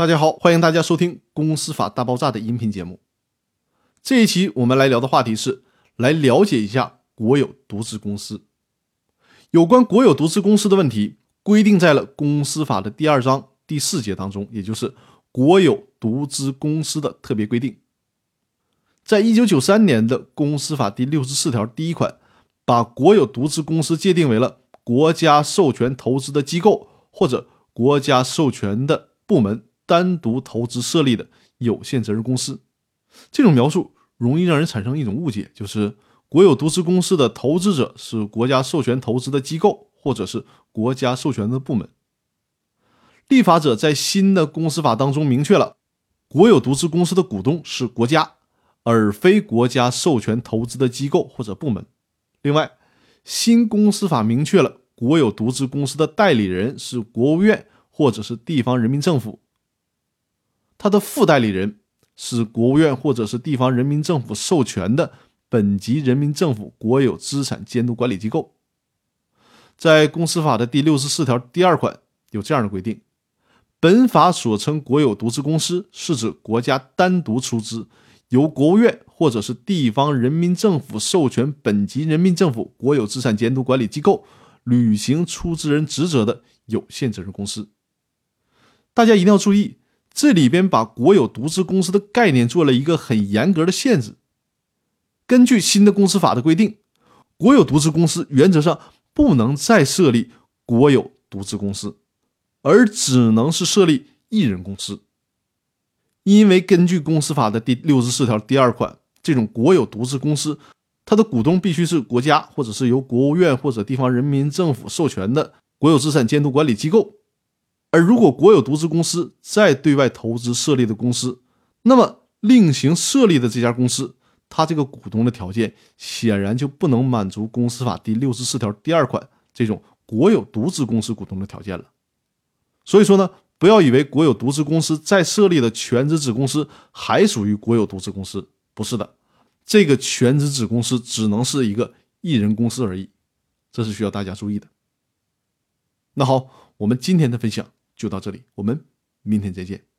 大家好，欢迎大家收听《公司法大爆炸》的音频节目。这一期我们来聊的话题是来了解一下国有独资公司。有关国有独资公司的问题，规定在了《公司法》的第二章第四节当中，也就是国有独资公司的特别规定。在一九九三年的《公司法》第六十四条第一款，把国有独资公司界定为了国家授权投资的机构或者国家授权的部门。单独投资设立的有限责任公司，这种描述容易让人产生一种误解，就是国有独资公司的投资者是国家授权投资的机构或者是国家授权的部门。立法者在新的公司法当中明确了，国有独资公司的股东是国家，而非国家授权投资的机构或者部门。另外，新公司法明确了国有独资公司的代理人是国务院或者是地方人民政府。他的副代理人是国务院或者是地方人民政府授权的本级人民政府国有资产监督管理机构。在公司法的第六十四条第二款有这样的规定：本法所称国有独资公司，是指国家单独出资，由国务院或者是地方人民政府授权本级人民政府国有资产监督管理机构履行出资人职责的有限责任公司。大家一定要注意。这里边把国有独资公司的概念做了一个很严格的限制。根据新的公司法的规定，国有独资公司原则上不能再设立国有独资公司，而只能是设立一人公司。因为根据公司法的第六十四条第二款，这种国有独资公司，它的股东必须是国家或者是由国务院或者地方人民政府授权的国有资产监督管理机构。而如果国有独资公司在对外投资设立的公司，那么另行设立的这家公司，它这个股东的条件显然就不能满足公司法第六十四条第二款这种国有独资公司股东的条件了。所以说呢，不要以为国有独资公司在设立的全资子公司还属于国有独资公司，不是的，这个全资子公司只能是一个一人公司而已，这是需要大家注意的。那好，我们今天的分享。就到这里，我们明天再见。